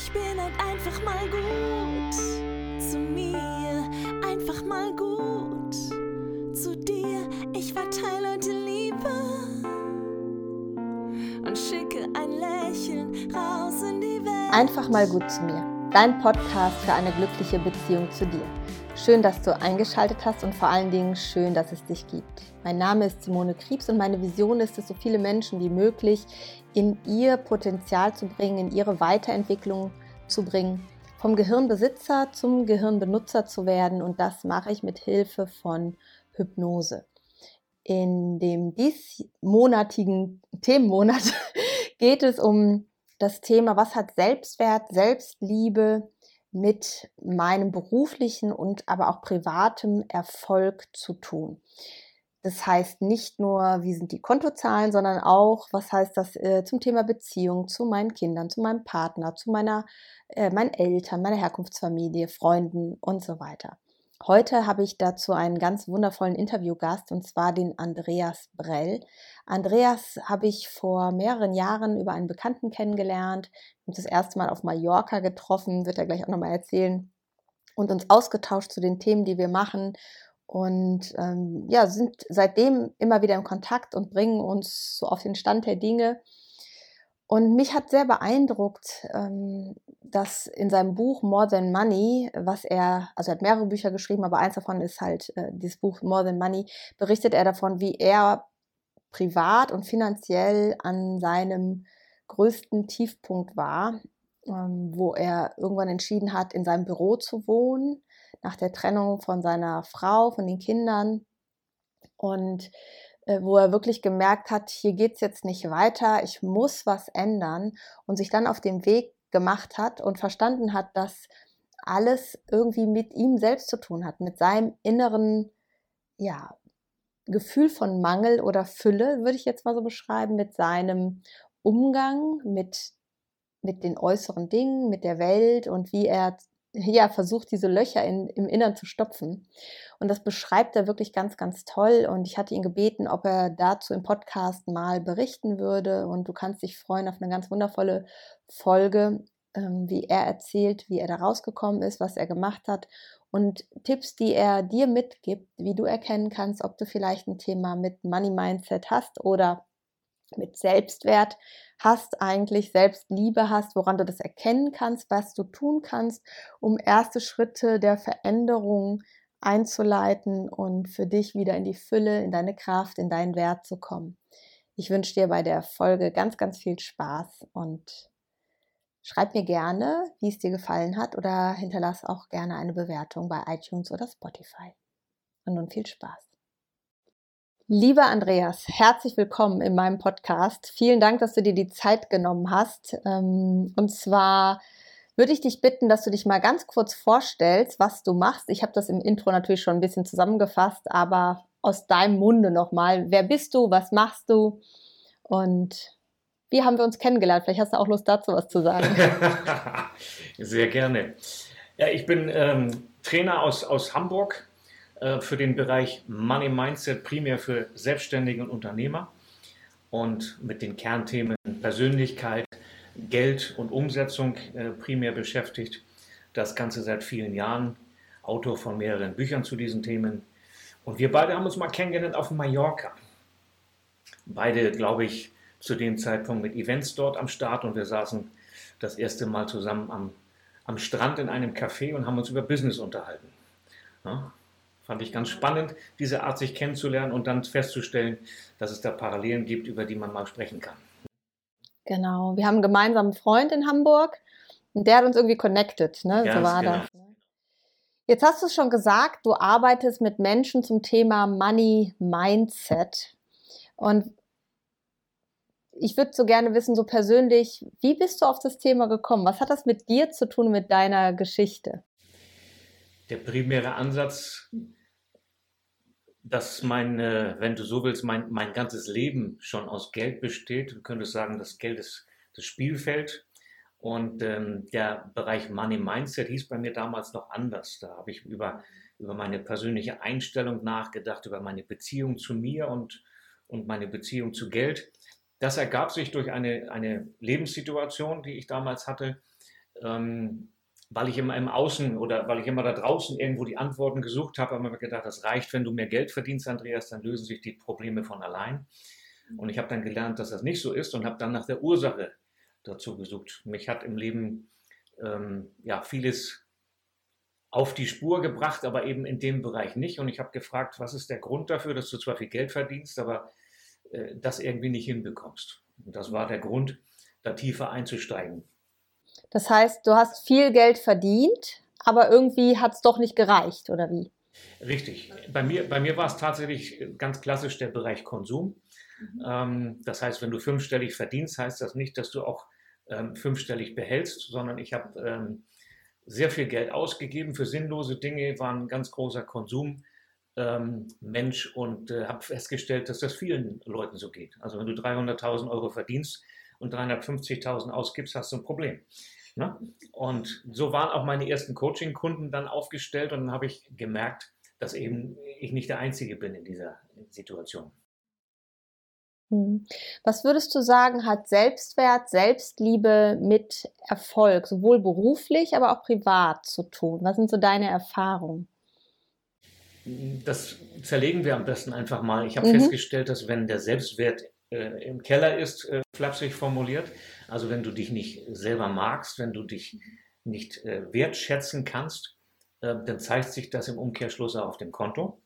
Ich bin halt einfach mal gut zu mir, einfach mal gut zu dir. Ich verteile heute Liebe und schicke ein Lächeln raus in die Welt. Einfach mal gut zu mir. Dein Podcast für eine glückliche Beziehung zu dir. Schön, dass du eingeschaltet hast und vor allen Dingen schön, dass es dich gibt. Mein Name ist Simone Kriebs und meine Vision ist es, so viele Menschen wie möglich in ihr Potenzial zu bringen, in ihre Weiterentwicklung zu bringen, vom Gehirnbesitzer zum Gehirnbenutzer zu werden und das mache ich mit Hilfe von Hypnose. In dem diesmonatigen Themenmonat geht es um das Thema, was hat Selbstwert, Selbstliebe, mit meinem beruflichen und aber auch privatem Erfolg zu tun. Das heißt nicht nur, wie sind die Kontozahlen, sondern auch, was heißt das äh, zum Thema Beziehung zu meinen Kindern, zu meinem Partner, zu meiner, äh, meinen Eltern, meiner Herkunftsfamilie, Freunden und so weiter. Heute habe ich dazu einen ganz wundervollen Interviewgast und zwar den Andreas Brell. Andreas habe ich vor mehreren Jahren über einen Bekannten kennengelernt, uns das erste Mal auf Mallorca getroffen, wird er gleich auch nochmal erzählen, und uns ausgetauscht zu den Themen, die wir machen. Und ähm, ja, sind seitdem immer wieder im Kontakt und bringen uns so auf den Stand der Dinge. Und mich hat sehr beeindruckt, ähm, dass in seinem Buch More Than Money, was er, also er hat mehrere Bücher geschrieben, aber eins davon ist halt äh, dieses Buch More Than Money, berichtet er davon, wie er privat und finanziell an seinem größten Tiefpunkt war, ähm, wo er irgendwann entschieden hat, in seinem Büro zu wohnen, nach der Trennung von seiner Frau, von den Kindern. Und äh, wo er wirklich gemerkt hat, hier geht's jetzt nicht weiter, ich muss was ändern und sich dann auf den Weg gemacht hat und verstanden hat, dass alles irgendwie mit ihm selbst zu tun hat, mit seinem inneren, ja, Gefühl von Mangel oder Fülle, würde ich jetzt mal so beschreiben, mit seinem Umgang mit, mit den äußeren Dingen, mit der Welt und wie er ja, versucht, diese Löcher in, im Innern zu stopfen. Und das beschreibt er wirklich ganz, ganz toll. Und ich hatte ihn gebeten, ob er dazu im Podcast mal berichten würde. Und du kannst dich freuen auf eine ganz wundervolle Folge, ähm, wie er erzählt, wie er da rausgekommen ist, was er gemacht hat und Tipps, die er dir mitgibt, wie du erkennen kannst, ob du vielleicht ein Thema mit Money Mindset hast oder mit Selbstwert hast, eigentlich Selbstliebe hast, woran du das erkennen kannst, was du tun kannst, um erste Schritte der Veränderung einzuleiten und für dich wieder in die Fülle, in deine Kraft, in deinen Wert zu kommen. Ich wünsche dir bei der Folge ganz, ganz viel Spaß und schreib mir gerne, wie es dir gefallen hat oder hinterlass auch gerne eine Bewertung bei iTunes oder Spotify. Und nun viel Spaß. Lieber Andreas, herzlich willkommen in meinem Podcast. Vielen Dank, dass du dir die Zeit genommen hast. Ähm, und zwar würde ich dich bitten, dass du dich mal ganz kurz vorstellst, was du machst. Ich habe das im Intro natürlich schon ein bisschen zusammengefasst, aber aus deinem Munde nochmal. Wer bist du? Was machst du? Und wie haben wir uns kennengelernt? Vielleicht hast du auch Lust dazu was zu sagen. Sehr gerne. Ja, ich bin ähm, Trainer aus, aus Hamburg, äh, für den Bereich Money Mindset, primär für Selbstständige und Unternehmer und mit den Kernthemen Persönlichkeit, Geld und Umsetzung äh, primär beschäftigt. Das Ganze seit vielen Jahren, Autor von mehreren Büchern zu diesen Themen. Und wir beide haben uns mal kennengelernt auf Mallorca. Beide, glaube ich, zu dem Zeitpunkt mit Events dort am Start und wir saßen das erste Mal zusammen am, am Strand in einem Café und haben uns über Business unterhalten. Ja, Fand ich ganz spannend, diese Art sich kennenzulernen und dann festzustellen, dass es da Parallelen gibt, über die man mal sprechen kann. Genau, wir haben einen gemeinsamen Freund in Hamburg und der hat uns irgendwie connected, ne? so war genau. das. Ne? Jetzt hast du es schon gesagt, du arbeitest mit Menschen zum Thema Money Mindset. Und ich würde so gerne wissen, so persönlich, wie bist du auf das Thema gekommen? Was hat das mit dir zu tun, mit deiner Geschichte? Der primäre Ansatz dass mein, wenn du so willst, mein, mein ganzes Leben schon aus Geld besteht. Du könntest sagen, das Geld ist das Spielfeld. Und ähm, der Bereich Money Mindset hieß bei mir damals noch anders. Da habe ich über, über meine persönliche Einstellung nachgedacht, über meine Beziehung zu mir und, und meine Beziehung zu Geld. Das ergab sich durch eine, eine Lebenssituation, die ich damals hatte, ähm, weil ich immer im Außen oder weil ich immer da draußen irgendwo die Antworten gesucht habe, habe ich mir gedacht, das reicht, wenn du mehr Geld verdienst, Andreas, dann lösen sich die Probleme von allein. Und ich habe dann gelernt, dass das nicht so ist und habe dann nach der Ursache dazu gesucht. Mich hat im Leben ähm, ja vieles auf die Spur gebracht, aber eben in dem Bereich nicht. Und ich habe gefragt, was ist der Grund dafür, dass du zwar viel Geld verdienst, aber äh, das irgendwie nicht hinbekommst. Und das war der Grund, da tiefer einzusteigen. Das heißt, du hast viel Geld verdient, aber irgendwie hat es doch nicht gereicht, oder wie? Richtig. Bei mir, bei mir war es tatsächlich ganz klassisch der Bereich Konsum. Mhm. Ähm, das heißt, wenn du fünfstellig verdienst, heißt das nicht, dass du auch ähm, fünfstellig behältst, sondern ich habe ähm, sehr viel Geld ausgegeben für sinnlose Dinge, war ein ganz großer Konsummensch und äh, habe festgestellt, dass das vielen Leuten so geht. Also wenn du 300.000 Euro verdienst und 350.000 ausgibst, hast du ein Problem. Ne? Und so waren auch meine ersten Coaching-Kunden dann aufgestellt und dann habe ich gemerkt, dass eben ich nicht der Einzige bin in dieser Situation. Hm. Was würdest du sagen, hat Selbstwert, Selbstliebe mit Erfolg, sowohl beruflich, aber auch privat zu tun? Was sind so deine Erfahrungen? Das zerlegen wir am besten einfach mal. Ich habe mhm. festgestellt, dass wenn der Selbstwert äh, im Keller ist, äh, flapsig formuliert, also wenn du dich nicht selber magst, wenn du dich nicht äh, wertschätzen kannst, äh, dann zeigt sich das im Umkehrschluss auf dem Konto.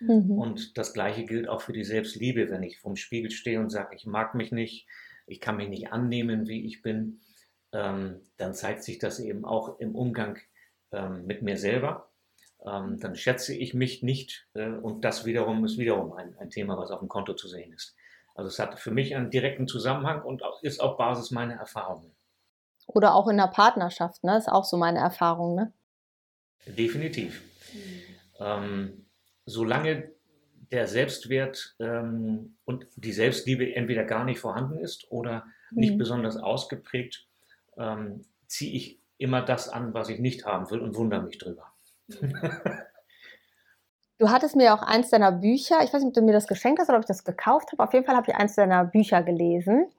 Mhm. Und das Gleiche gilt auch für die Selbstliebe, wenn ich vorm Spiegel stehe und sage, ich mag mich nicht, ich kann mich nicht annehmen, wie ich bin, ähm, dann zeigt sich das eben auch im Umgang ähm, mit mir selber. Ähm, dann schätze ich mich nicht äh, und das wiederum ist wiederum ein, ein Thema, was auf dem Konto zu sehen ist. Also es hat für mich einen direkten Zusammenhang und ist auf Basis meiner Erfahrungen. Oder auch in der Partnerschaft, ne? Ist auch so meine Erfahrung, ne? Definitiv. Mhm. Ähm, solange der Selbstwert ähm, und die Selbstliebe entweder gar nicht vorhanden ist oder nicht mhm. besonders ausgeprägt, ähm, ziehe ich immer das an, was ich nicht haben will und wundere mich drüber. Du hattest mir auch eins deiner Bücher, ich weiß nicht, ob du mir das geschenkt hast oder ob ich das gekauft habe, auf jeden Fall habe ich eins deiner Bücher gelesen.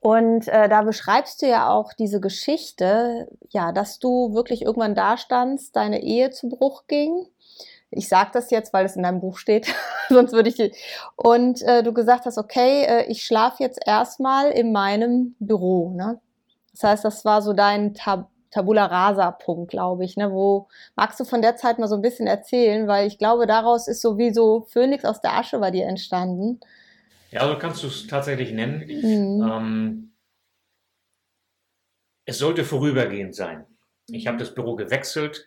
Und äh, da beschreibst du ja auch diese Geschichte, ja, dass du wirklich irgendwann da standst, deine Ehe zu Bruch ging ich sage das jetzt, weil es in deinem Buch steht, sonst würde ich. Und äh, du gesagt hast, okay, äh, ich schlafe jetzt erstmal in meinem Büro. Ne? Das heißt, das war so dein Tab Tabula Rasa-Punkt, glaube ich. Ne? Wo magst du von der Zeit mal so ein bisschen erzählen? Weil ich glaube, daraus ist sowieso Phönix aus der Asche bei dir entstanden. Ja, so kannst du es tatsächlich nennen. Mhm. Ähm, es sollte vorübergehend sein. Ich habe das Büro gewechselt,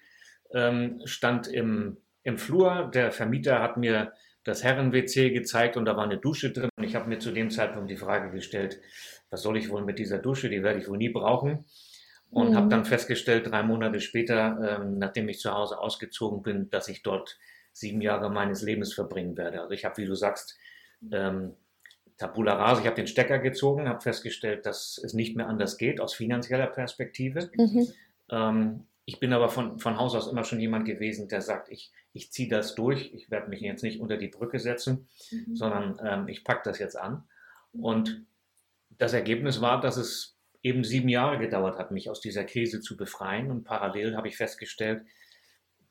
ähm, stand im im Flur. Der Vermieter hat mir das Herren-WC gezeigt und da war eine Dusche drin. Und ich habe mir zu dem Zeitpunkt die Frage gestellt, was soll ich wohl mit dieser Dusche? Die werde ich wohl nie brauchen. Und mhm. habe dann festgestellt, drei Monate später, ähm, nachdem ich zu Hause ausgezogen bin, dass ich dort sieben Jahre meines Lebens verbringen werde. Also ich habe, wie du sagst, ähm, Tabula rasa, ich habe den Stecker gezogen, habe festgestellt, dass es nicht mehr anders geht aus finanzieller Perspektive. Mhm. Ähm, ich bin aber von, von Haus aus immer schon jemand gewesen, der sagt, ich, ich ziehe das durch, ich werde mich jetzt nicht unter die Brücke setzen, mhm. sondern ähm, ich packe das jetzt an. Und das Ergebnis war, dass es eben sieben Jahre gedauert hat, mich aus dieser Krise zu befreien. Und parallel habe ich festgestellt,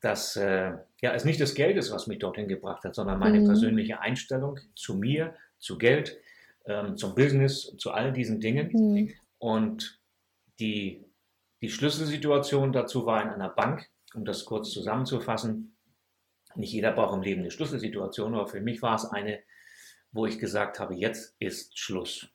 dass äh, ja, es nicht das Geld ist, was mich dorthin gebracht hat, sondern meine mhm. persönliche Einstellung zu mir, zu Geld, ähm, zum Business, zu all diesen Dingen. Mhm. Und die die Schlüsselsituation dazu war in einer Bank, um das kurz zusammenzufassen. Nicht jeder braucht im Leben eine Schlüsselsituation, aber für mich war es eine, wo ich gesagt habe, jetzt ist Schluss.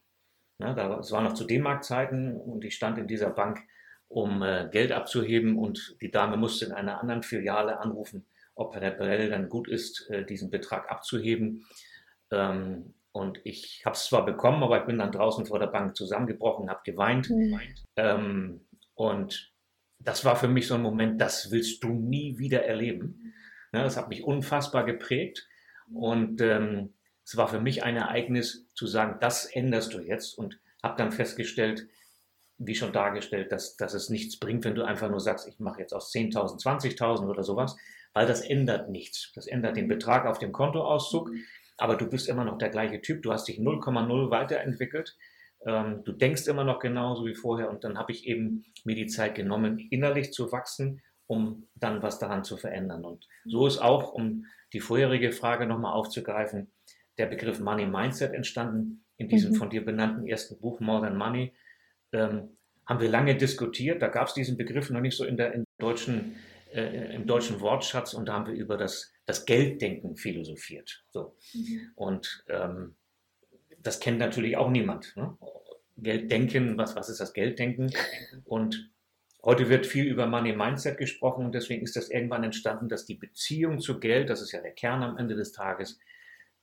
Ja, das war noch zu D-Mark-Zeiten und ich stand in dieser Bank, um äh, Geld abzuheben und die Dame musste in einer anderen Filiale anrufen, ob Herr Brell dann gut ist, äh, diesen Betrag abzuheben. Ähm, und ich habe es zwar bekommen, aber ich bin dann draußen vor der Bank zusammengebrochen, habe geweint. Mhm. Ähm, und das war für mich so ein Moment, das willst du nie wieder erleben. Ja, das hat mich unfassbar geprägt. Und ähm, es war für mich ein Ereignis zu sagen, das änderst du jetzt. Und habe dann festgestellt, wie schon dargestellt, dass, dass es nichts bringt, wenn du einfach nur sagst, ich mache jetzt aus 10.000 20.000 oder sowas, weil das ändert nichts. Das ändert den Betrag auf dem Kontoauszug, aber du bist immer noch der gleiche Typ. Du hast dich 0,0 weiterentwickelt Ähm, du denkst immer noch genauso wie vorher und dann habe ich eben mir die Zeit genommen, innerlich zu wachsen, um dann was daran zu verändern. Und so ist auch, um die vorherige Frage nochmal aufzugreifen, der Begriff Money Mindset entstanden in diesem mhm. von dir benannten ersten Buch More Than Money. Ähm, haben wir lange diskutiert. Da gab es diesen Begriff noch nicht so in der, in deutschen, äh, im deutschen Wortschatz und da haben wir über das, das Gelddenken philosophiert. So. Mhm. Und ähm, das kennt natürlich auch niemand. Ne? Gelddenken, was, was ist das Gelddenken? Und heute wird viel über Money Mindset gesprochen und deswegen ist das irgendwann entstanden, dass die Beziehung zu Geld, das ist ja der Kern am Ende des Tages,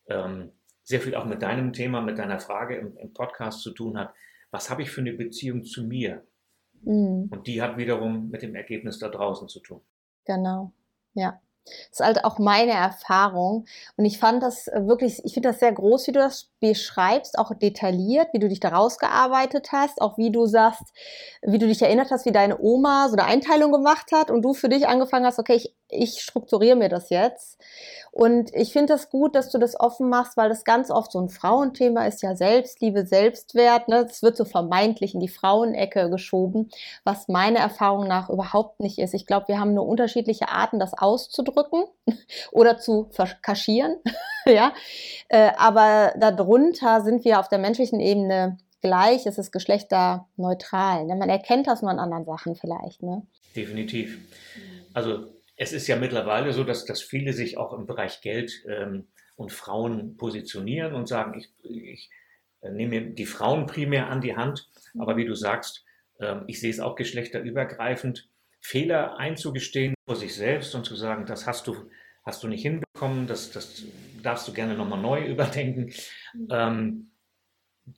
ähm, sehr viel auch mit deinem Thema, mit deiner Frage im, im Podcast zu tun hat. Was habe ich für eine Beziehung zu mir? Mhm. Und die hat wiederum mit dem Ergebnis da draußen zu tun. Genau, ja. Das ist halt auch meine Erfahrung. Und ich fand das wirklich, ich finde das sehr groß, wie du das beschreibst, auch detailliert, wie du dich da rausgearbeitet hast, auch wie du sagst, wie du dich erinnert hast, wie deine Oma so eine Einteilung gemacht hat und du für dich angefangen hast, okay, ich, ich strukturiere mir das jetzt. Und ich finde das gut, dass du das offen machst, weil das ganz oft so ein Frauenthema ist ja Selbstliebe, Selbstwert. Ne? Wird so vermeintlich in die Frauenecke geschoben, was meiner Erfahrung nach überhaupt nicht ist. Ich glaube, wir haben nur unterschiedliche Arten, das auszudrücken oder zu kaschieren. ja, äh, aber darunter sind wir auf der menschlichen Ebene gleich. Es ist geschlechterneutral. Ne? Man erkennt das nur an anderen Sachen vielleicht. Ne? Definitiv. Also es ist ja mittlerweile so, dass, dass viele sich auch im Bereich Geld ähm, und Frauen positionieren und sagen, ich, ich äh, nehme die Frauen primär an die Hand, aber wie du sagst, äh, ich sehe es auch geschlechterübergreifend, Fehler einzugestehen vor sich selbst und zu sagen, das hast du, hast du nicht hinbekommen, das, das darfst du gerne nochmal neu überdenken. Ähm,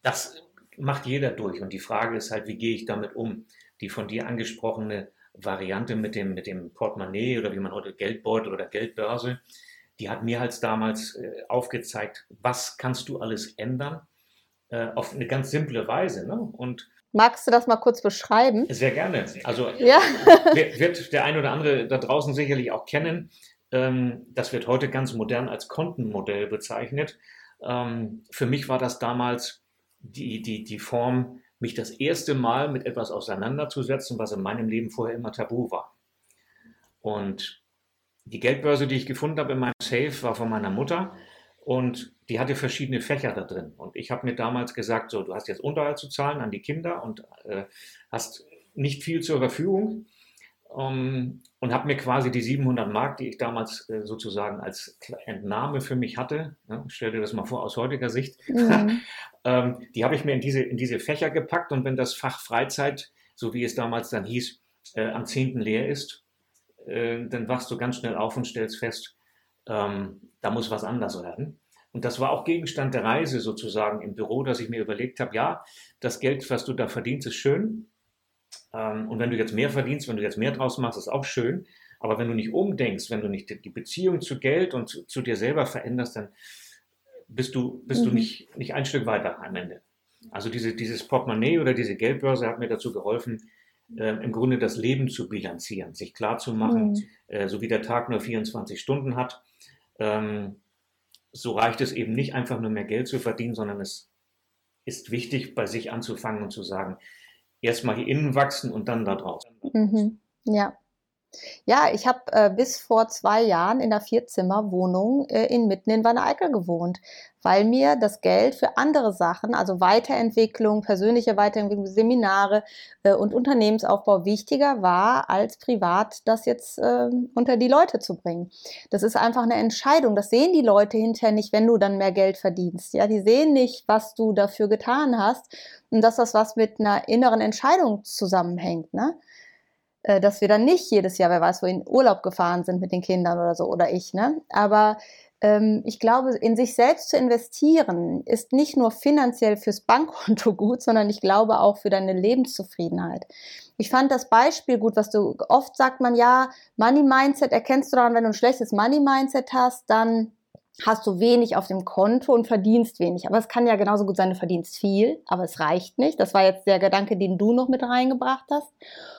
das macht jeder durch. Und die Frage ist halt, wie gehe ich damit um? Die von dir angesprochene Variante mit dem, mit dem Portemonnaie oder wie man heute Geldbeutel oder Geldbörse, die hat mir halt damals äh, aufgezeigt, was kannst du alles ändern, äh, auf eine ganz simple Weise. Ne? Und Magst du das mal kurz beschreiben? Sehr gerne. Also ja. wird der ein oder andere da draußen sicherlich auch kennen. Ähm, das wird heute ganz modern als Kontenmodell bezeichnet. Ähm, für mich war das damals die, die, die Form, mich das erste Mal mit etwas auseinanderzusetzen, was in meinem Leben vorher immer tabu war. Und die Geldbörse, die ich gefunden habe in meinem Safe, war von meiner Mutter und die hatte verschiedene Fächer da drin. Und ich habe mir damals gesagt, so, du hast jetzt Unterhalt zu zahlen an die Kinder und äh, hast nicht viel zur Verfügung. Ähm, und habe mir quasi die 700 Mark, die ich damals äh, sozusagen als Entnahme für mich hatte, ne, stell dir das mal vor aus heutiger Sicht, mhm. ähm, die habe ich mir in diese, in diese Fächer gepackt und wenn das Fach Freizeit, so wie es damals dann hieß, äh, am 10. leer ist, äh, dann wachst du ganz schnell auf und stellst fest, ähm, da muss was anders werden. Und das war auch Gegenstand der Reise sozusagen im Büro, dass ich mir überlegt habe, ja, das Geld, was du da verdienst, ist schön, und wenn du jetzt mehr verdienst, wenn du jetzt mehr draus machst, ist auch schön. Aber wenn du nicht umdenkst, wenn du nicht die Beziehung zu Geld und zu, zu dir selber veränderst, dann bist du, bist mhm. du nicht, nicht ein Stück weiter am Ende. Also diese, dieses Portemonnaie oder diese Geldbörse hat mir dazu geholfen, äh, im Grunde das Leben zu bilanzieren, sich klar zu machen, mhm. äh, so wie der Tag nur 24 Stunden hat. Ähm, so reicht es eben nicht einfach nur mehr Geld zu verdienen, sondern es ist wichtig, bei sich anzufangen und zu sagen, erstmal hier innen wachsen und dann da draußen. Mhm. Ja. Ja, ich habe äh, bis vor zwei Jahren in einer Vierzimmerwohnung äh, in mitten in Wanne-Eickel gewohnt, weil mir das Geld für andere Sachen, also Weiterentwicklung, persönliche Weiterentwicklung, Seminare äh, und Unternehmensaufbau wichtiger war, als privat das jetzt äh, unter die Leute zu bringen. Das ist einfach eine Entscheidung. Das sehen die Leute hinterher nicht, wenn du dann mehr Geld verdienst. Ja, die sehen nicht, was du dafür getan hast und dass das was mit einer inneren Entscheidung zusammenhängt. Ne? Äh, dass wir dann nicht jedes Jahr, wer weiß, wo in Urlaub gefahren sind mit den Kindern oder so oder ich, ne? Aber ähm, ich glaube, in sich selbst zu investieren ist nicht nur finanziell fürs Bankkonto gut, sondern ich glaube auch für deine Lebenszufriedenheit. Ich fand das Beispiel gut, was du oft sagt man ja, Money Mindset erkennst du daran, wenn du ein schlechtes Money Mindset hast, dann hast du wenig auf dem Konto und verdienst wenig. Aber es kann ja genauso gut sein, du verdienst viel, aber es reicht nicht. Das war jetzt der Gedanke, den du noch mit reingebracht hast.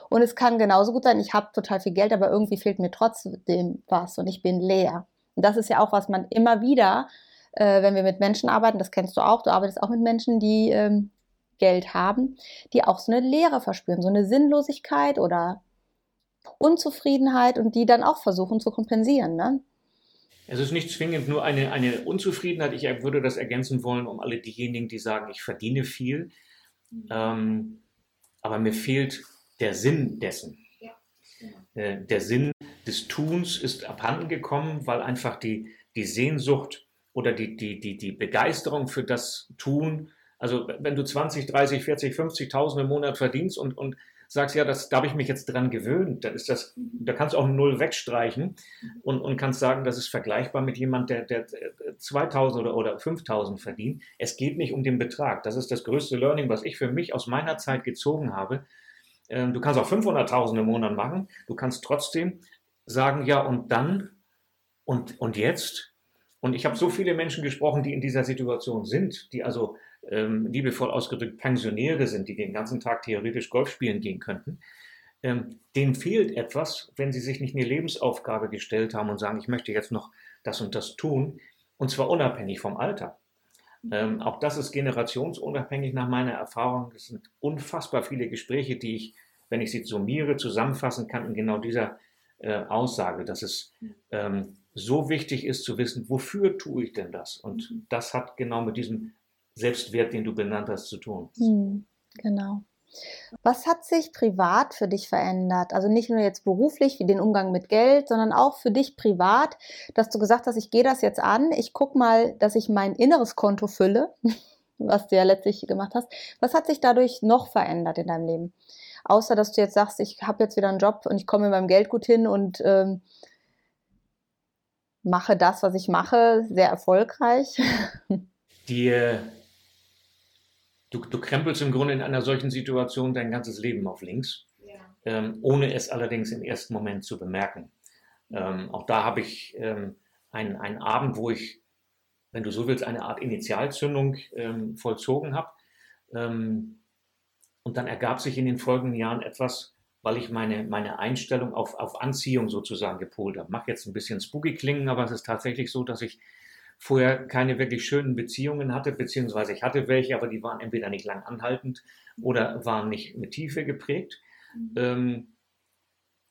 Und es kann genauso gut sein, ich habe total viel Geld, aber irgendwie fehlt mir trotzdem was und ich bin leer. Und das ist ja auch, was man immer wieder, äh, wenn wir mit Menschen arbeiten, das kennst du auch, du arbeitest auch mit Menschen, die ähm, Geld haben, die auch so eine Leere verspüren, so eine Sinnlosigkeit oder Unzufriedenheit und die dann auch versuchen zu kompensieren. Ne? Es ist nicht zwingend nur eine, eine Unzufriedenheit. Ich würde das ergänzen wollen, um alle diejenigen, die sagen, ich verdiene viel, mhm. ähm, aber mir fehlt der Sinn dessen. Ja, genau. äh, der Sinn des Tuns ist abhanden gekommen, weil einfach die, die Sehnsucht oder die, die, die, die Begeisterung für das Tun, also wenn du 20, 30, 40, 50.000 im Monat verdienst und, und sagst, ja, das, da habe ich mich jetzt dran gewöhnt, dann ist das, da kannst du auch Null wegstreichen und, und kannst sagen, das ist vergleichbar mit jemand, der, der 2000 oder, oder 5000 verdient. Es geht nicht um den Betrag. Das ist das größte Learning, was ich für mich aus meiner Zeit gezogen habe. Ähm, du kannst auch 500.000 im Monat machen. Du kannst trotzdem sagen, ja, und dann und, und jetzt? Und ich habe so viele Menschen gesprochen, die in dieser Situation sind, die also ähm, liebevoll ausgedrückt Pensionäre sind, die den ganzen Tag theoretisch Golf spielen gehen könnten, ähm, denen fehlt etwas, wenn sie sich nicht eine Lebensaufgabe gestellt haben und sagen, ich möchte jetzt noch das und das tun, und zwar unabhängig vom Alter. Ähm, auch das ist generationsunabhängig nach meiner Erfahrung. Es sind unfassbar viele Gespräche, die ich, wenn ich sie summiere, zusammenfassen kann in genau dieser äh, Aussage, dass es ähm, so wichtig ist zu wissen, wofür tue ich denn das? Und mhm. das hat genau mit diesem Selbstwert, den du benannt hast, zu tun. Hm, genau. Was hat sich privat für dich verändert? Also nicht nur jetzt beruflich wie den Umgang mit Geld, sondern auch für dich privat, dass du gesagt hast, ich gehe das jetzt an, ich gucke mal, dass ich mein inneres Konto fülle, was du ja letztlich gemacht hast. Was hat sich dadurch noch verändert in deinem Leben? Außer dass du jetzt sagst, ich habe jetzt wieder einen Job und ich komme mit meinem Geld gut hin und ähm, mache das, was ich mache, sehr erfolgreich. Die äh, du, du krempelst im Grunde in einer solchen Situation dein ganzes Leben auf links, ja. ähm, ohne es allerdings im ersten Moment zu bemerken. Ähm, auch da habe ich ähm, einen, einen Abend, wo ich, wenn du so willst, eine Art Initialzündung ähm, vollzogen habe. Ähm, und dann ergab sich in den folgenden Jahren etwas, weil ich meine, meine Einstellung auf, auf Anziehung sozusagen gepolt habe. Mach jetzt ein bisschen spooky klingen, aber es ist tatsächlich so, dass ich vorher keine wirklich schönen Beziehungen hatte, beziehungsweise ich hatte welche, aber die waren entweder nicht lang anhaltend oder waren nicht mit Tiefe geprägt. Mhm. Ähm,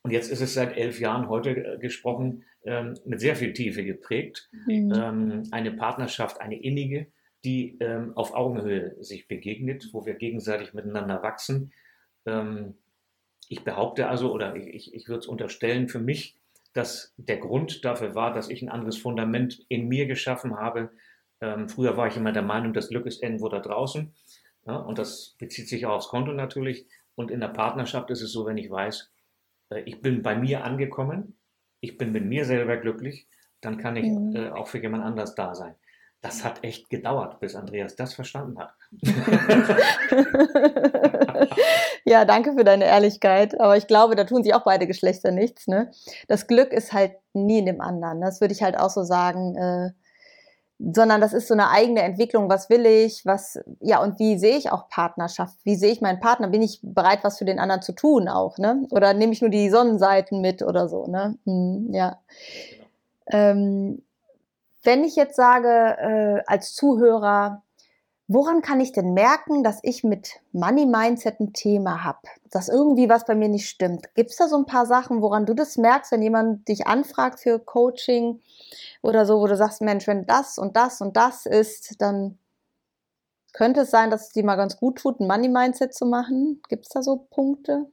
und jetzt ist es seit elf Jahren heute äh, gesprochen ähm, mit sehr viel Tiefe geprägt. Mhm. Ähm, eine Partnerschaft, eine innige, die ähm, auf Augenhöhe sich begegnet, wo wir gegenseitig miteinander wachsen. Ähm, ich behaupte also, oder ich, ich würde es unterstellen, für mich dass der Grund dafür war, dass ich ein anderes Fundament in mir geschaffen habe. Ähm, früher war ich immer der Meinung, das Glück ist irgendwo da draußen. Ja, und das bezieht sich auch aufs Konto natürlich. Und in der Partnerschaft ist es so, wenn ich weiß, äh, ich bin bei mir angekommen, ich bin mit mir selber glücklich, dann kann ich mhm. äh, auch für jemand anders da sein. Das hat echt gedauert, bis Andreas das verstanden hat. ja, danke für deine Ehrlichkeit. Aber ich glaube, da tun sich auch beide Geschlechter nichts. Ne? Das Glück ist halt nie in dem anderen. Das würde ich halt auch so sagen. Äh, sondern das ist so eine eigene Entwicklung. Was will ich? Was, ja, und wie sehe ich auch Partnerschaft? Wie sehe ich meinen Partner? Bin ich bereit, was für den anderen zu tun auch, ne? Oder nehme ich nur die Sonnenseiten mit oder so, ne? Hm, ja. Ähm, wenn ich jetzt sage, äh, als Zuhörer, woran kann ich denn merken, dass ich mit Money Mindset ein Thema habe, dass irgendwie was bei mir nicht stimmt? Gibt es da so ein paar Sachen, woran du das merkst, wenn jemand dich anfragt für Coaching oder so, wo du sagst, Mensch, wenn das und das und das ist, dann könnte es sein, dass es dir mal ganz gut tut, ein Money Mindset zu machen? Gibt es da so Punkte?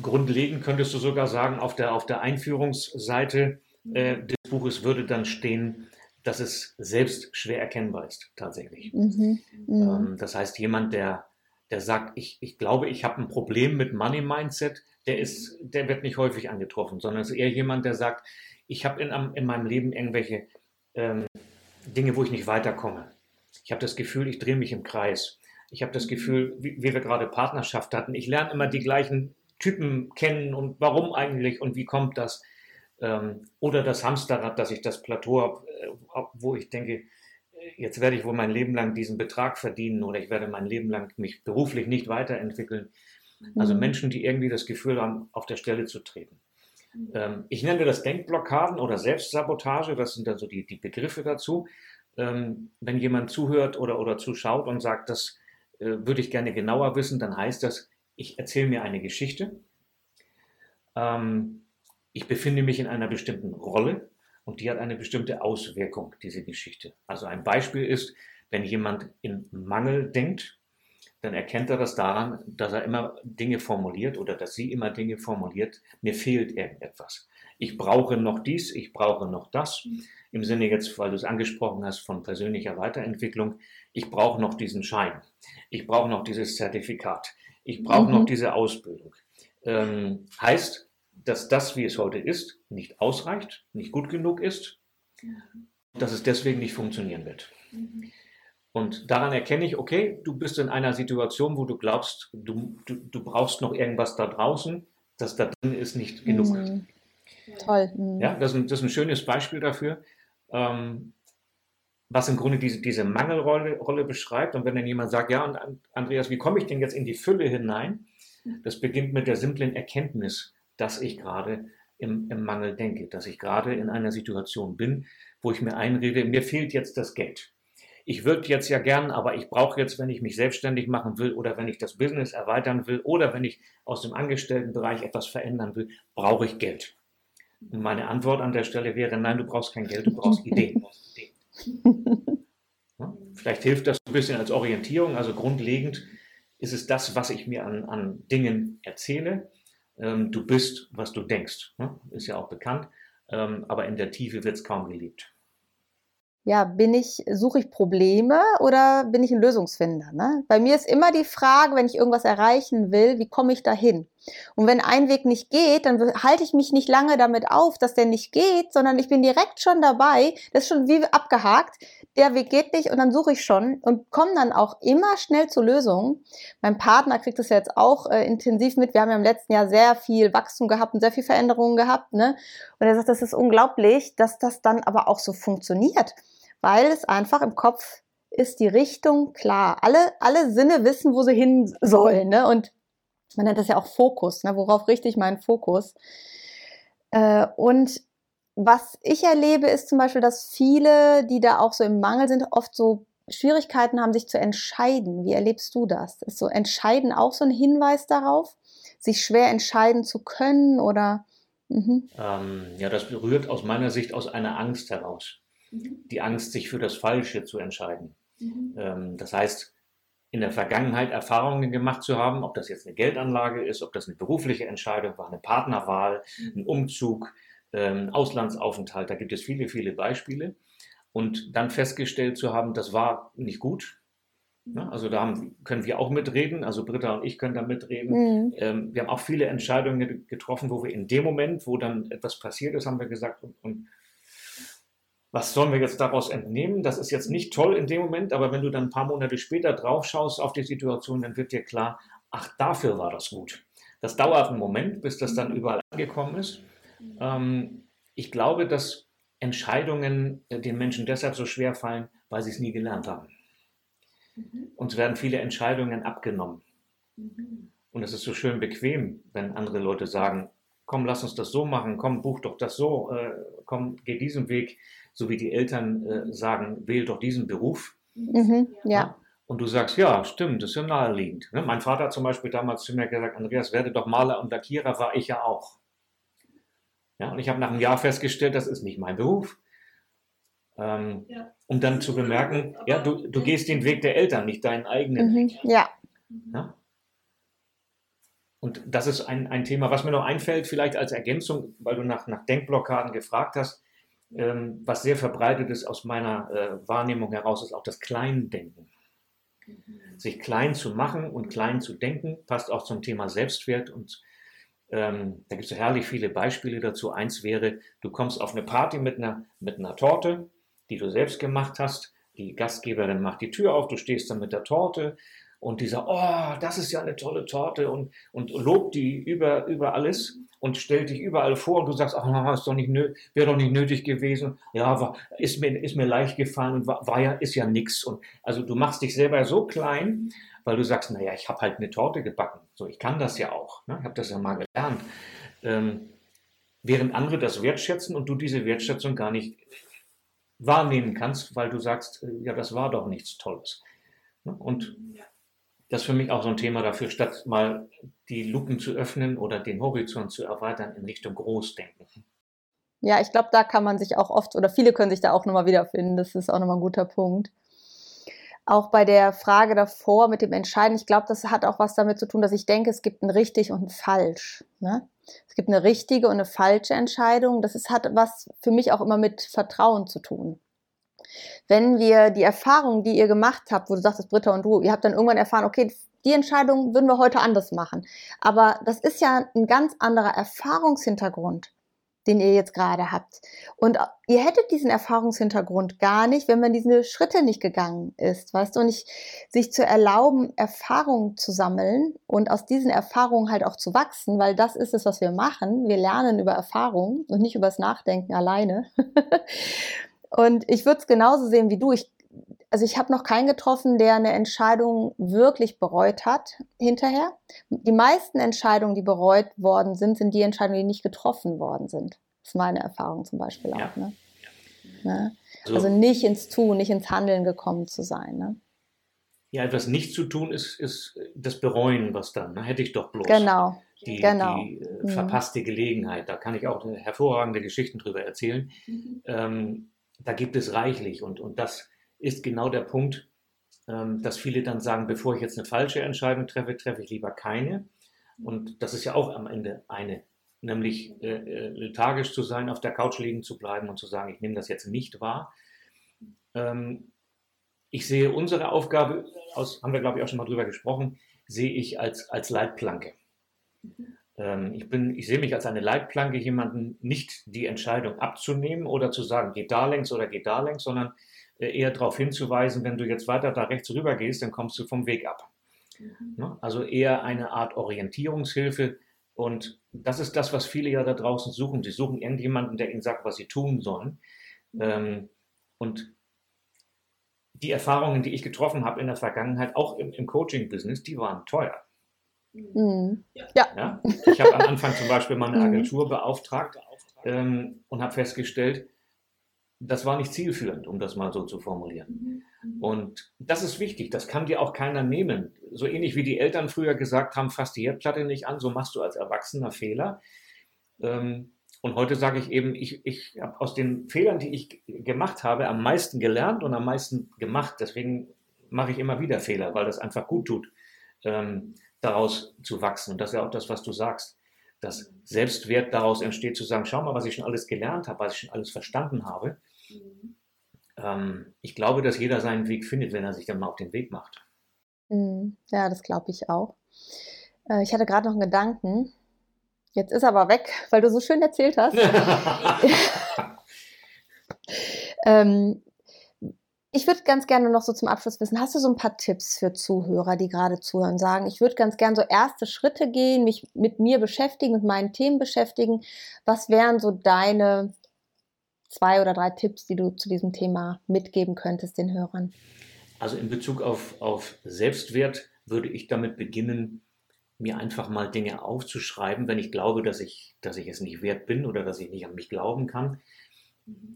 Grundlegend könntest du sogar sagen, auf der, auf der Einführungsseite äh, Buches würde dann stehen, dass es selbst schwer erkennbar ist, tatsächlich. Mhm. Mhm. Ähm, das heißt, jemand, der, der sagt, ich, ich glaube, ich habe ein Problem mit Money Mindset, der, ist, der wird nicht häufig angetroffen, sondern es ist eher jemand, der sagt, ich habe in, in meinem Leben irgendwelche ähm, Dinge, wo ich nicht weiterkomme. Ich habe das Gefühl, ich drehe mich im Kreis. Ich habe das Gefühl, wie, wie wir gerade Partnerschaft hatten, ich lerne immer die gleichen Typen kennen und warum eigentlich und wie kommt das. Ähm, oder das Hamsterrad, dass ich das Plateau habe, äh, wo ich denke, jetzt werde ich wohl mein Leben lang diesen Betrag verdienen oder ich werde mein Leben lang mich beruflich nicht weiterentwickeln. Also mhm. Menschen, die irgendwie das Gefühl haben, auf der Stelle zu treten. Mhm. Ähm, ich nenne das Denkblockaden oder Selbstsabotage, das sind dann so die, die Begriffe dazu. Ähm, wenn jemand zuhört oder, oder zuschaut und sagt, dass äh, würde ich gerne genauer wissen, dann heißt das, ich erzähle mir eine Geschichte. Ähm, ich befinde mich in einer bestimmten Rolle und die hat eine bestimmte Auswirkung, diese Geschichte. Also ein Beispiel ist, wenn jemand in Mangel denkt, dann erkennt er das daran, dass er immer Dinge formuliert oder dass sie immer Dinge formuliert, mir fehlt irgendetwas. Ich brauche noch dies, ich brauche noch das. Im Sinne jetzt, weil du es angesprochen hast, von persönlicher Weiterentwicklung, ich brauche noch diesen Schein, ich brauche noch dieses Zertifikat, ich brauche mhm. noch diese Ausbildung. Ähm, heißt, dass das, wie es heute ist, nicht ausreicht, nicht gut genug ist, dass es deswegen nicht funktionieren wird. Mhm. Und daran erkenne ich, okay, du bist in einer Situation, wo du glaubst, du, du, du brauchst noch irgendwas da draußen, das da drin ist nicht genug. Mhm. Toll. Mhm. Ja, das ist, ein, das ist, ein, schönes Beispiel dafür, ähm, was im Grunde diese, diese Mangelrolle Rolle beschreibt. Und wenn dann jemand sagt, ja, und Andreas, wie komme ich denn jetzt in die Fülle hinein? Das beginnt mit der simplen Erkenntnis, dass ich gerade im, im Mangel denke, dass ich gerade in einer Situation bin, wo ich mir einrede, mir fehlt jetzt das Geld ich würde jetzt ja gern, aber ich brauche jetzt, wenn ich mich selbstständig machen will oder wenn ich das Business erweitern will oder wenn ich aus dem Angestelltenbereich etwas verändern will, brauche ich Geld. Und meine Antwort an der Stelle wäre, nein, du brauchst kein Geld, du brauchst Ideen. Vielleicht hilft das ein bisschen als Orientierung. Also grundlegend ist es das, was ich mir an, an Dingen erzähle. Ähm, du bist, was du denkst. Ne? Ist ja auch bekannt. Ähm, aber in der Tiefe wird es kaum geliebt ja, bin ich, suche ich Probleme oder bin ich ein Lösungsfinder? Ne? Bei mir ist immer die Frage, wenn ich irgendwas erreichen will, wie komme ich dahin? Und wenn ein Weg nicht geht, dann halte ich mich nicht lange damit auf, dass der nicht geht, sondern ich bin direkt schon dabei. Das ist schon wie abgehakt. Der Weg geht nicht und dann suche ich schon und komme dann auch immer schnell zu Lösungen. Mein Partner kriegt das ja jetzt auch äh, intensiv mit. Wir haben ja im letzten Jahr sehr viel Wachstum gehabt und sehr viel Veränderungen gehabt. Ne? Und er sagt, das ist unglaublich, dass das dann aber auch so funktioniert weil es einfach im Kopf ist die Richtung klar. Alle, alle Sinne wissen, wo sie hin sollen. Ne? Und man nennt das ja auch Fokus. Ne? Worauf richte ich meinen Fokus? Äh, und was ich erlebe, ist zum Beispiel, dass viele, die da auch so im Mangel sind, oft so Schwierigkeiten haben, sich zu entscheiden. Wie erlebst du das? Ist so Entscheiden auch so ein Hinweis darauf, sich schwer entscheiden zu können oder? Mhm. Ähm, ja, das berührt aus meiner Sicht aus einer Angst heraus. Mhm. die Angst, sich für das Falsche zu entscheiden. Mhm. Ähm, das heißt, in der Vergangenheit Erfahrungen gemacht zu haben, ob das jetzt eine Geldanlage ist, ob das eine berufliche Entscheidung war, eine Partnerwahl, mhm. ein Umzug, ein ähm, Auslandsaufenthalt, da gibt es viele, viele Beispiele. Und dann festgestellt zu haben, das war nicht gut. Also da haben, können wir auch mitreden, also Britta und ich können da mitreden. Mhm. Ähm, wir haben auch viele Entscheidungen getroffen, wo wir in dem Moment, wo dann etwas passiert ist, haben wir gesagt, und, und was sollen wir jetzt daraus entnehmen? Das ist jetzt nicht toll in dem Moment, aber wenn du dann ein paar Monate später drauf schaust auf die Situation, dann wird dir klar, ach, dafür war das gut. Das dauert einen Moment, bis das dann überall angekommen ist. Ähm, ich glaube, dass Entscheidungen äh, den Menschen deshalb so schwer fallen, weil sie es nie gelernt haben. Uns werden viele Entscheidungen abgenommen. Und es ist so schön bequem, wenn andere Leute sagen, komm, lass uns das so machen, komm, buch doch das so, äh, komm, geh diesen Weg so wie die Eltern äh, sagen, wähl doch diesen Beruf. Mhm, ja. Und du sagst, ja, stimmt, das ist ja naheliegend. Ne? Mein Vater hat zum Beispiel damals zu mir gesagt, Andreas, werde doch Maler und Lackierer, war ich ja auch. Ja, und ich habe nach einem Jahr festgestellt, das ist nicht mein Beruf. Ähm, ja. Um dann zu bemerken, ja, du, du gehst den Weg der Eltern, nicht deinen eigenen mhm, Weg. Ja. ja. Und das ist ein, ein Thema, was mir noch einfällt, vielleicht als Ergänzung, weil du nach, nach Denkblockaden gefragt hast. Ähm, was sehr verbreitet ist aus meiner äh, Wahrnehmung heraus, ist auch das Kleindenken. Mhm. Sich klein zu machen und klein zu denken, passt auch zum Thema Selbstwert. Und ähm, da gibt es herrlich viele Beispiele dazu. Eins wäre, du kommst auf eine Party mit einer, mit einer Torte, die du selbst gemacht hast. Die Gastgeberin macht die Tür auf, du stehst dann mit der Torte und dieser, oh, das ist ja eine tolle Torte und, und lobt die über, über alles und stellt dich überall vor und du sagst, ach, ist doch nicht wäre doch nicht nötig gewesen. Ja, war, ist, mir, ist mir leicht gefallen und war, war ja, ist ja nichts. Und also du machst dich selber so klein, weil du sagst, naja, ich habe halt eine Torte gebacken. So, ich kann das ja auch. Ne? Ich habe das ja mal gelernt. Ähm, während andere das wertschätzen und du diese Wertschätzung gar nicht wahrnehmen kannst, weil du sagst, äh, ja, das war doch nichts Tolles. Ne? Und das ist für mich auch so ein Thema dafür, statt mal die Lupen zu öffnen oder den Horizont zu erweitern in Richtung Großdenken. Ja, ich glaube, da kann man sich auch oft oder viele können sich da auch nochmal wiederfinden. Das ist auch nochmal ein guter Punkt. Auch bei der Frage davor mit dem Entscheiden, ich glaube, das hat auch was damit zu tun, dass ich denke, es gibt ein richtig und ein falsch. Ne? Es gibt eine richtige und eine falsche Entscheidung. Das ist, hat was für mich auch immer mit Vertrauen zu tun. Wenn wir die Erfahrung, die ihr gemacht habt, wo du sagtest, Britta und du, ihr habt dann irgendwann erfahren, okay, die Entscheidung würden wir heute anders machen. Aber das ist ja ein ganz anderer Erfahrungshintergrund den ihr jetzt gerade habt. Und ihr hättet diesen Erfahrungshintergrund gar nicht, wenn man diese Schritte nicht gegangen ist, weißt du, und ich, sich zu erlauben, Erfahrungen zu sammeln und aus diesen Erfahrungen halt auch zu wachsen, weil das ist es, was wir machen. Wir lernen über Erfahrungen und nicht übers Nachdenken alleine. und ich würde es genauso sehen wie du. Ich also ich habe noch keinen getroffen, der eine Entscheidung wirklich bereut hat hinterher. Die meisten Entscheidungen, die bereut worden sind, sind die Entscheidungen, die nicht getroffen worden sind. Das ist meine Erfahrung zum Beispiel ja. auch. Ne? Ne? So. Also nicht ins Tun, nicht ins Handeln gekommen zu sein. Ne? Ja, etwas nicht zu tun ist, ist das Bereuen, was dann. Ne? Hätte ich doch bloß. Genau. Die, genau. die äh, mhm. verpasste Gelegenheit. Da kann ich auch hervorragende Geschichten drüber erzählen. Mhm. Ähm, da gibt es reichlich und, und das ist genau der Punkt, ähm, dass viele dann sagen, bevor ich jetzt eine falsche Entscheidung treffe, treffe ich lieber keine. Und das ist ja auch am Ende eine, nämlich äh, äh, lethargisch zu sein, auf der Couch liegen zu bleiben und zu sagen, ich nehme das jetzt nicht wahr. Ähm, ich sehe unsere Aufgabe, aus, haben wir glaube ich auch schon mal drüber gesprochen, sehe ich als, als Leitplanke. Ähm, ich, bin, ich sehe mich als eine Leitplanke, jemanden nicht die Entscheidung abzunehmen oder zu sagen, geht da längs oder geht da längs, sondern äh, eher darauf hinzuweisen, wenn du jetzt weiter da rechts rüber gehst, dann kommst du vom Weg ab. Mhm. Ne? Also eher eine Art Orientierungshilfe. Und das ist das, was viele ja da draußen suchen. Sie suchen irgendjemanden, der ihnen sagt, was sie tun sollen. Mhm. Und die Erfahrungen, die ich getroffen habe in der Vergangenheit, auch im, im Coaching-Business, die waren teuer. Mhm. Ja. ja. Ich habe am Anfang zum Beispiel mal eine mhm. Agentur beauftragt ähm, und habe festgestellt, das war nicht zielführend, um das mal so zu formulieren. Mhm. Und das ist wichtig, das kann dir auch keiner nehmen. So ähnlich wie die Eltern früher gesagt haben, fass die Herdplatte nicht an, so machst du als Erwachsener Fehler. Ähm, und heute sage ich eben, ich, ich habe aus den Fehlern, die ich gemacht habe, am meisten gelernt und am meisten gemacht. Deswegen mache ich immer wieder Fehler, weil das einfach gut tut, ähm, daraus zu wachsen. Und das ist ja auch das, was du sagst dass Selbstwert daraus entsteht, zu sagen, schau mal, was ich schon alles gelernt habe, was ich schon alles verstanden habe. Mhm. Ähm, ich glaube, dass jeder seinen Weg findet, wenn er sich dann mal auf den Weg macht. Mhm. Ja, das glaube ich auch. Äh, ich hatte gerade noch einen Gedanken. Jetzt ist er aber weg, weil du so schön erzählt hast. ähm, ich würde ganz gerne noch so zum Abschluss wissen, hast du so ein paar Tipps für Zuhörer, die gerade zuhören, sagen, ich würde ganz gerne so erste Schritte gehen, mich mit mir beschäftigen, mit meinen Themen beschäftigen. Was wären so deine zwei oder drei Tipps, die du zu diesem Thema mitgeben könntest den Hörern? Also in Bezug auf, auf Selbstwert würde ich damit beginnen, mir einfach mal Dinge aufzuschreiben, wenn ich glaube, dass ich, dass ich es nicht wert bin oder dass ich nicht an mich glauben kann.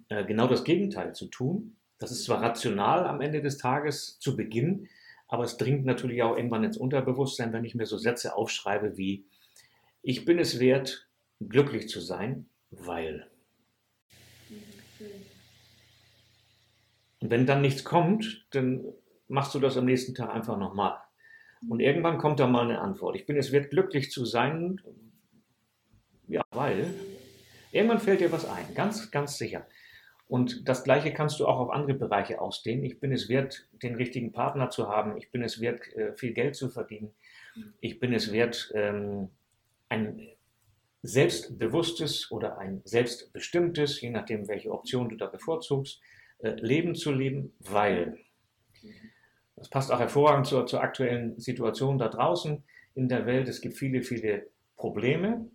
Äh, genau das Gegenteil zu tun das ist zwar rational am Ende des Tages zu Beginn, aber es dringt natürlich auch irgendwann ins Unterbewusstsein, wenn ich mir so Sätze aufschreibe wie, ich bin es wert, glücklich zu sein, weil. Und wenn dann nichts kommt, dann machst du das am nächsten Tag einfach nochmal. Und irgendwann kommt da mal eine Antwort. Ich bin es wert, glücklich zu sein, ja, weil. Irgendwann fällt dir was ein, ganz, ganz sicher. Und das Gleiche kannst du auch auf andere Bereiche ausdehnen. Ich bin es wert, den richtigen Partner zu haben. Ich bin es wert, äh, viel Geld zu verdienen. Ich bin es wert, ähm, ein selbstbewusstes oder ein selbstbestimmtes, je nachdem, welche Option du da bevorzugst, äh, Leben zu leben, weil. Das passt auch hervorragend zur, zur aktuellen Situation da draußen in der Welt. Es gibt viele, viele Probleme.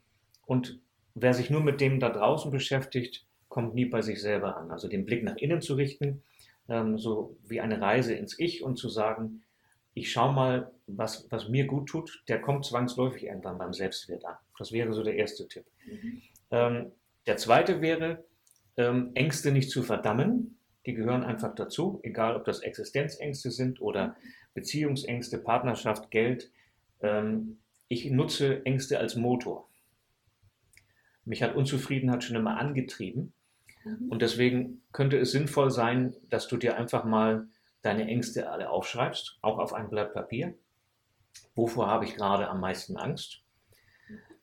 Und wer sich nur mit dem da draußen beschäftigt, kommt nie bei sich selber an. Also den Blick nach innen zu richten, ähm, so wie eine Reise ins Ich und zu sagen, ich schaue mal, was, was mir gut tut, der kommt zwangsläufig irgendwann beim Selbstwert an. Das wäre so der erste Tipp. Mhm. Ähm, der zweite wäre, ähm, Ängste nicht zu verdammen. Die gehören einfach dazu, egal ob das Existenzängste sind oder Beziehungsängste, Partnerschaft, Geld. Ähm, ich nutze Ängste als Motor. Mich hat Unzufriedenheit schon immer angetrieben. Mhm. Und deswegen könnte es sinnvoll sein, dass du dir einfach mal deine Ängste alle aufschreibst, auch auf ein Blatt Papier. Wovor habe ich gerade am meisten Angst?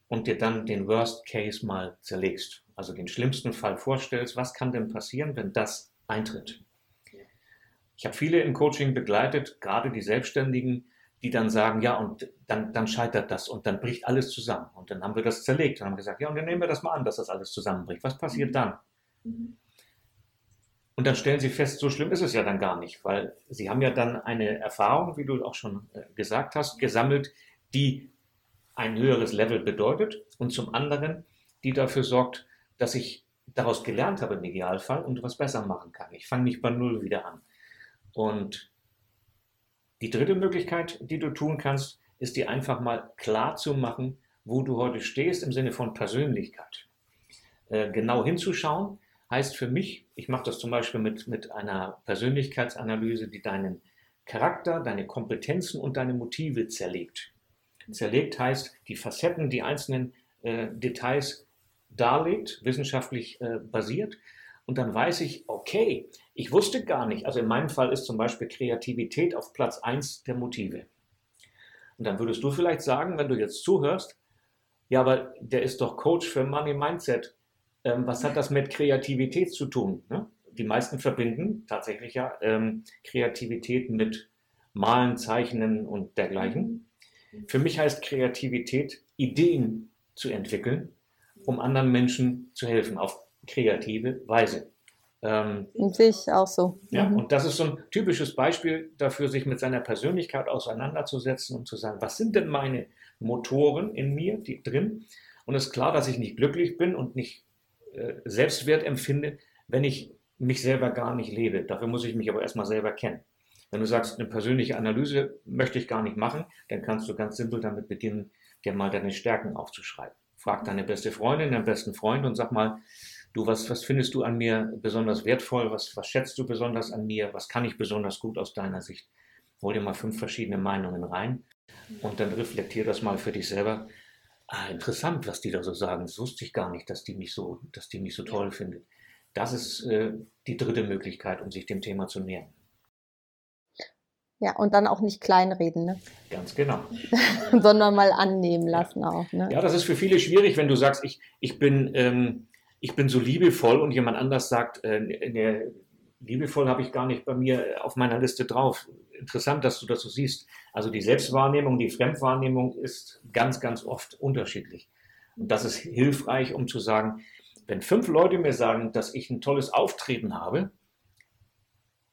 Und dir dann den Worst Case mal zerlegst. Also den schlimmsten Fall vorstellst. Was kann denn passieren, wenn das eintritt? Ich habe viele im Coaching begleitet, gerade die Selbstständigen, die dann sagen, ja, und dann, dann scheitert das und dann bricht alles zusammen. Und dann haben wir das zerlegt und haben gesagt, ja, und dann nehmen wir das mal an, dass das alles zusammenbricht. Was passiert mhm. dann? Und dann stellen sie fest, so schlimm ist es ja dann gar nicht, weil sie haben ja dann eine Erfahrung, wie du auch schon äh, gesagt hast, gesammelt, die ein höheres Level bedeutet und zum anderen, die dafür sorgt, dass ich daraus gelernt habe im Idealfall und was besser machen kann. Ich fange nicht bei Null wieder an. Und die dritte Möglichkeit, die du tun kannst, ist dir einfach mal klar zu machen, wo du heute stehst im Sinne von Persönlichkeit. Äh, genau hinzuschauen heißt für mich, ich mache das zum Beispiel mit, mit einer Persönlichkeitsanalyse, die deinen Charakter, deine Kompetenzen und deine Motive zerlegt. Zerlegt heißt, die Facetten, die einzelnen äh, Details darlegt, wissenschaftlich äh, basiert. Und dann weiß ich, okay, ich wusste gar nicht, also in meinem Fall ist zum Beispiel Kreativität auf Platz 1 der Motive. Und dann würdest du vielleicht sagen, wenn du jetzt zuhörst, ja, aber der ist doch Coach für Money Mindset. Ähm, was hat das mit Kreativität zu tun? Ne? Die meisten verbinden tatsächlich ja ähm, Kreativität mit Malen, Zeichnen und dergleichen. Für mich heißt Kreativität, Ideen zu entwickeln, um anderen Menschen zu helfen, auf kreative Weise. Ähm, Sehe ich auch so. Ja, mhm. und das ist so ein typisches Beispiel dafür, sich mit seiner Persönlichkeit auseinanderzusetzen und zu sagen, was sind denn meine Motoren in mir, die drin? Und es ist klar, dass ich nicht glücklich bin und nicht Selbstwert empfinde, wenn ich mich selber gar nicht lebe. Dafür muss ich mich aber erstmal selber kennen. Wenn du sagst, eine persönliche Analyse möchte ich gar nicht machen, dann kannst du ganz simpel damit beginnen, dir mal deine Stärken aufzuschreiben. Frag deine beste Freundin, deinen besten Freund und sag mal, du, was, was findest du an mir besonders wertvoll? Was, was schätzt du besonders an mir? Was kann ich besonders gut aus deiner Sicht? Hol dir mal fünf verschiedene Meinungen rein und dann reflektier das mal für dich selber. Ah, interessant, was die da so sagen. Das wusste ich gar nicht, dass die mich so, dass die mich so toll findet. Das ist äh, die dritte Möglichkeit, um sich dem Thema zu nähern. Ja, und dann auch nicht kleinreden, ne? Ganz genau. Sondern mal annehmen lassen ja. auch. Ne? Ja, das ist für viele schwierig, wenn du sagst, ich, ich, bin, ähm, ich bin so liebevoll und jemand anders sagt, äh, ne, liebevoll habe ich gar nicht bei mir auf meiner Liste drauf. Interessant, dass du das so siehst. Also die Selbstwahrnehmung, die Fremdwahrnehmung ist ganz, ganz oft unterschiedlich. Und das ist hilfreich, um zu sagen, wenn fünf Leute mir sagen, dass ich ein tolles Auftreten habe,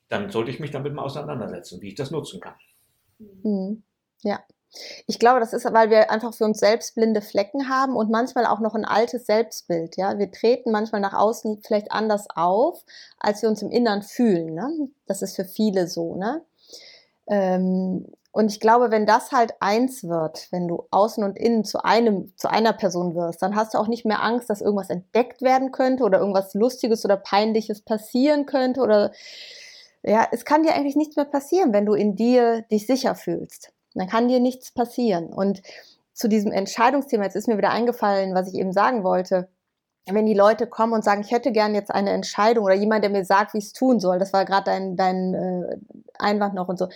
dann sollte ich mich damit mal auseinandersetzen, wie ich das nutzen kann. Mhm. Ja. Ich glaube, das ist, weil wir einfach für uns selbst blinde Flecken haben und manchmal auch noch ein altes Selbstbild. Ja, wir treten manchmal nach außen vielleicht anders auf, als wir uns im Innern fühlen. Ne? Das ist für viele so. Ne? Ähm, und ich glaube, wenn das halt eins wird, wenn du außen und innen zu einem, zu einer Person wirst, dann hast du auch nicht mehr Angst, dass irgendwas entdeckt werden könnte oder irgendwas Lustiges oder Peinliches passieren könnte oder ja, es kann dir eigentlich nichts mehr passieren, wenn du in dir dich sicher fühlst. Dann kann dir nichts passieren. Und zu diesem Entscheidungsthema, jetzt ist mir wieder eingefallen, was ich eben sagen wollte. Wenn die Leute kommen und sagen, ich hätte gern jetzt eine Entscheidung oder jemand, der mir sagt, wie ich es tun soll, das war gerade dein, dein äh, Einwand noch und so.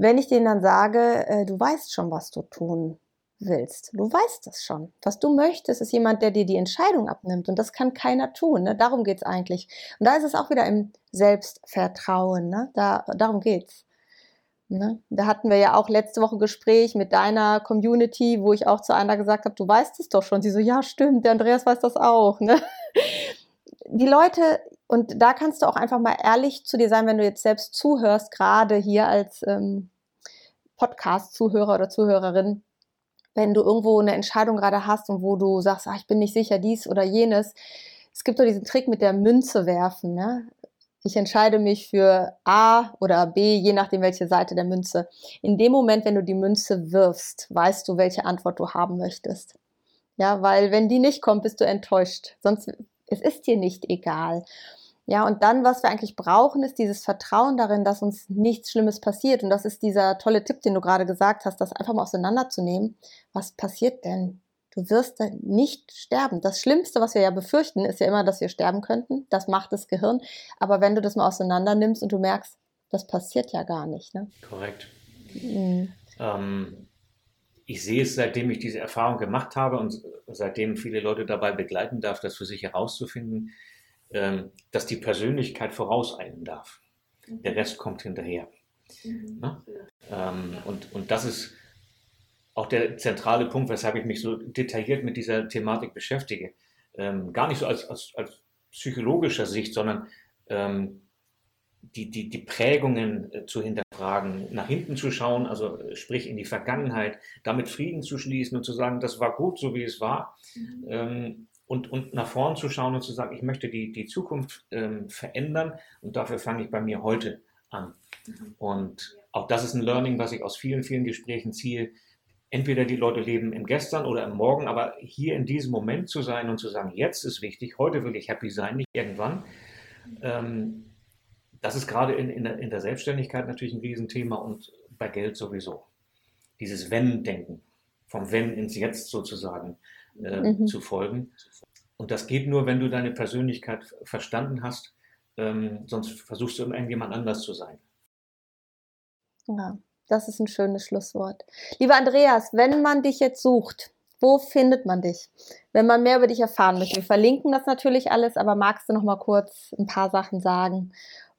Wenn ich denen dann sage, äh, du weißt schon, was du tun willst. Du weißt es schon. Was du möchtest, ist jemand, der dir die Entscheidung abnimmt. Und das kann keiner tun. Ne? Darum es eigentlich. Und da ist es auch wieder im Selbstvertrauen. Ne? Da, darum geht's. Ne? Da hatten wir ja auch letzte Woche Gespräch mit deiner Community, wo ich auch zu einer gesagt habe, du weißt es doch schon. Sie so, ja, stimmt, der Andreas weiß das auch. Ne? Die Leute, und da kannst du auch einfach mal ehrlich zu dir sein, wenn du jetzt selbst zuhörst, gerade hier als ähm, Podcast-Zuhörer oder Zuhörerin wenn du irgendwo eine Entscheidung gerade hast und wo du sagst, ach, ich bin nicht sicher, dies oder jenes. Es gibt so diesen Trick mit der Münze werfen. Ne? Ich entscheide mich für A oder B, je nachdem, welche Seite der Münze. In dem Moment, wenn du die Münze wirfst, weißt du, welche Antwort du haben möchtest. Ja, weil wenn die nicht kommt, bist du enttäuscht. Sonst, es ist dir nicht egal. Ja, und dann, was wir eigentlich brauchen, ist dieses Vertrauen darin, dass uns nichts Schlimmes passiert. Und das ist dieser tolle Tipp, den du gerade gesagt hast, das einfach mal auseinanderzunehmen. Was passiert denn? Du wirst nicht sterben. Das Schlimmste, was wir ja befürchten, ist ja immer, dass wir sterben könnten. Das macht das Gehirn. Aber wenn du das mal auseinander nimmst und du merkst, das passiert ja gar nicht. Ne? Korrekt. Mhm. Ähm, ich sehe es, seitdem ich diese Erfahrung gemacht habe und seitdem viele Leute dabei begleiten darf, das für sich herauszufinden, ähm, dass die Persönlichkeit vorauseilen darf. Der Rest kommt hinterher. Mhm. Ne? Ähm, und, und das ist auch der zentrale Punkt, weshalb ich mich so detailliert mit dieser Thematik beschäftige. Ähm, gar nicht so als, als, als psychologischer Sicht, sondern ähm, die, die, die Prägungen äh, zu hinterfragen, nach hinten zu schauen, also äh, sprich in die Vergangenheit, damit Frieden zu schließen und zu sagen, das war gut, so wie es war. Mhm. Und, und nach vorn zu schauen und zu sagen, ich möchte die, die Zukunft ähm, verändern und dafür fange ich bei mir heute an. Mhm. Und auch das ist ein Learning, was ich aus vielen, vielen Gesprächen ziehe. Entweder die Leute leben im Gestern oder im Morgen, aber hier in diesem Moment zu sein und zu sagen, jetzt ist wichtig, heute will ich happy sein, nicht irgendwann. Ähm, das ist gerade in, in, der, in der Selbstständigkeit natürlich ein Riesenthema und bei Geld sowieso. Dieses Wenn-Denken, vom Wenn ins Jetzt sozusagen äh, mhm. zu folgen. Und das geht nur, wenn du deine Persönlichkeit verstanden hast, ähm, sonst versuchst du immer irgendjemand anders zu sein. Ja, das ist ein schönes Schlusswort. Lieber Andreas, wenn man dich jetzt sucht, wo findet man dich? Wenn man mehr über dich erfahren möchte, wir verlinken das natürlich alles, aber magst du noch mal kurz ein paar Sachen sagen,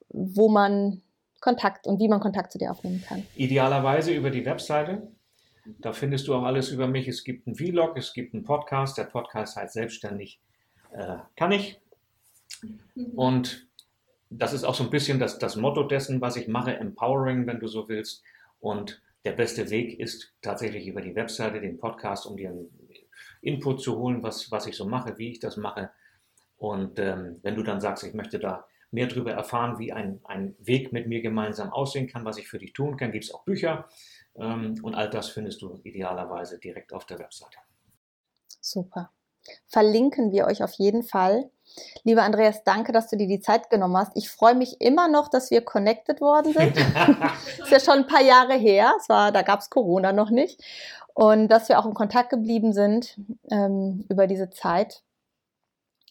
wo man Kontakt und wie man Kontakt zu dir aufnehmen kann? Idealerweise über die Webseite da findest du auch alles über mich. Es gibt einen Vlog, es gibt einen Podcast. Der Podcast heißt Selbstständig äh, kann ich. Und das ist auch so ein bisschen das, das Motto dessen, was ich mache, Empowering, wenn du so willst. Und der beste Weg ist tatsächlich über die Webseite, den Podcast, um dir einen Input zu holen, was, was ich so mache, wie ich das mache. Und ähm, wenn du dann sagst, ich möchte da mehr darüber erfahren, wie ein, ein Weg mit mir gemeinsam aussehen kann, was ich für dich tun kann, gibt es auch Bücher. Ähm, und all das findest du idealerweise direkt auf der Webseite. Super. Verlinken wir euch auf jeden Fall. Lieber Andreas, danke, dass du dir die Zeit genommen hast. Ich freue mich immer noch, dass wir connected worden sind. ist ja schon ein paar Jahre her. Es war, da gab es Corona noch nicht. Und dass wir auch in Kontakt geblieben sind ähm, über diese Zeit.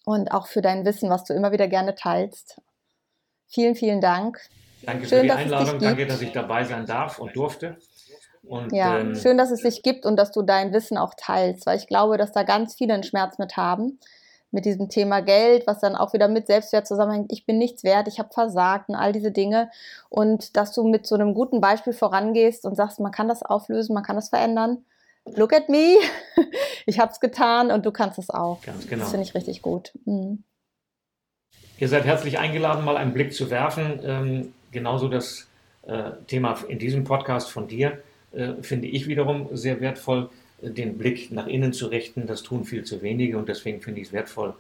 Und auch für dein Wissen, was du immer wieder gerne teilst. Vielen, vielen Dank. Danke Schön, für die Einladung. Danke, dass ich dabei sein darf und durfte. Und, ja, ähm, schön, dass es dich gibt und dass du dein Wissen auch teilst, weil ich glaube, dass da ganz viele einen Schmerz mit haben, mit diesem Thema Geld, was dann auch wieder mit Selbstwert zusammenhängt. Ich bin nichts wert, ich habe versagt und all diese Dinge. Und dass du mit so einem guten Beispiel vorangehst und sagst, man kann das auflösen, man kann das verändern. Look at me, ich habe es getan und du kannst es auch. Ganz genau. Das finde ich richtig gut. Mhm. Ihr seid herzlich eingeladen, mal einen Blick zu werfen. Ähm, genauso das äh, Thema in diesem Podcast von dir finde ich wiederum sehr wertvoll, äh, den Blick nach innen zu richten. Das tun viel zu wenige und deswegen finde ich es wertvoll,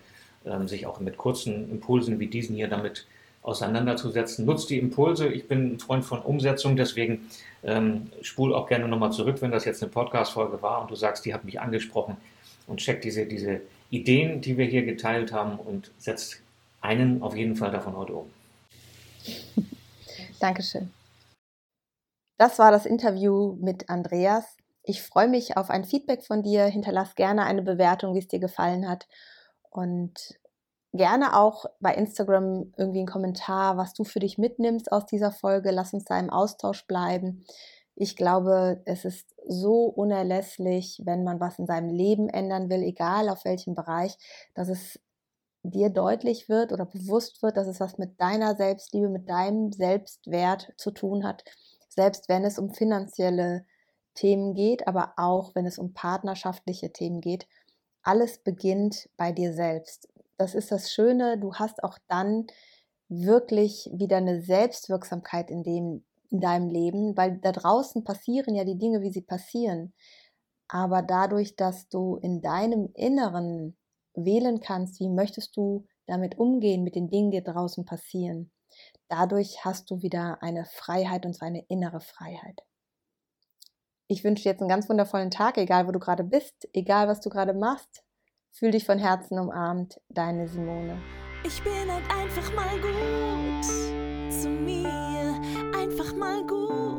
ähm, sich auch mit kurzen Impulsen wie diesen hier damit auseinanderzusetzen. Nutzt die Impulse. Ich bin ein Freund von Umsetzung, deswegen ähm, spul auch gerne nochmal zurück, wenn das jetzt eine Podcast-Folge war und du sagst, die hat mich angesprochen und check diese, diese Ideen, die wir hier geteilt haben und setzt einen auf jeden Fall davon heute um. Dankeschön. Das war das Interview mit Andreas. Ich freue mich auf ein Feedback von dir. Hinterlass gerne eine Bewertung, wie es dir gefallen hat. Und gerne auch bei Instagram irgendwie einen Kommentar, was du für dich mitnimmst aus dieser Folge. Lass uns da im Austausch bleiben. Ich glaube, es ist so unerlässlich, wenn man was in seinem Leben ändern will, egal auf welchem Bereich, dass es dir deutlich wird oder bewusst wird, dass es was mit deiner Selbstliebe, mit deinem Selbstwert zu tun hat selbst wenn es um finanzielle Themen geht, aber auch wenn es um partnerschaftliche Themen geht. Alles beginnt bei dir selbst. Das ist das Schöne, du hast auch dann wirklich wieder eine Selbstwirksamkeit in, dem, in deinem Leben, weil da draußen passieren ja die Dinge, wie sie passieren. Aber dadurch, dass du in deinem Inneren wählen kannst, wie möchtest du damit umgehen, mit den Dingen, die draußen passieren, Dadurch hast du wieder eine Freiheit und zwar eine innere Freiheit. Ich wünsche dir jetzt einen ganz wundervollen Tag, egal wo du gerade bist, egal was du gerade machst. Fühl dich von Herzen umarmt, deine Simone. Ich bin halt einfach mal gut zu mir, einfach mal gut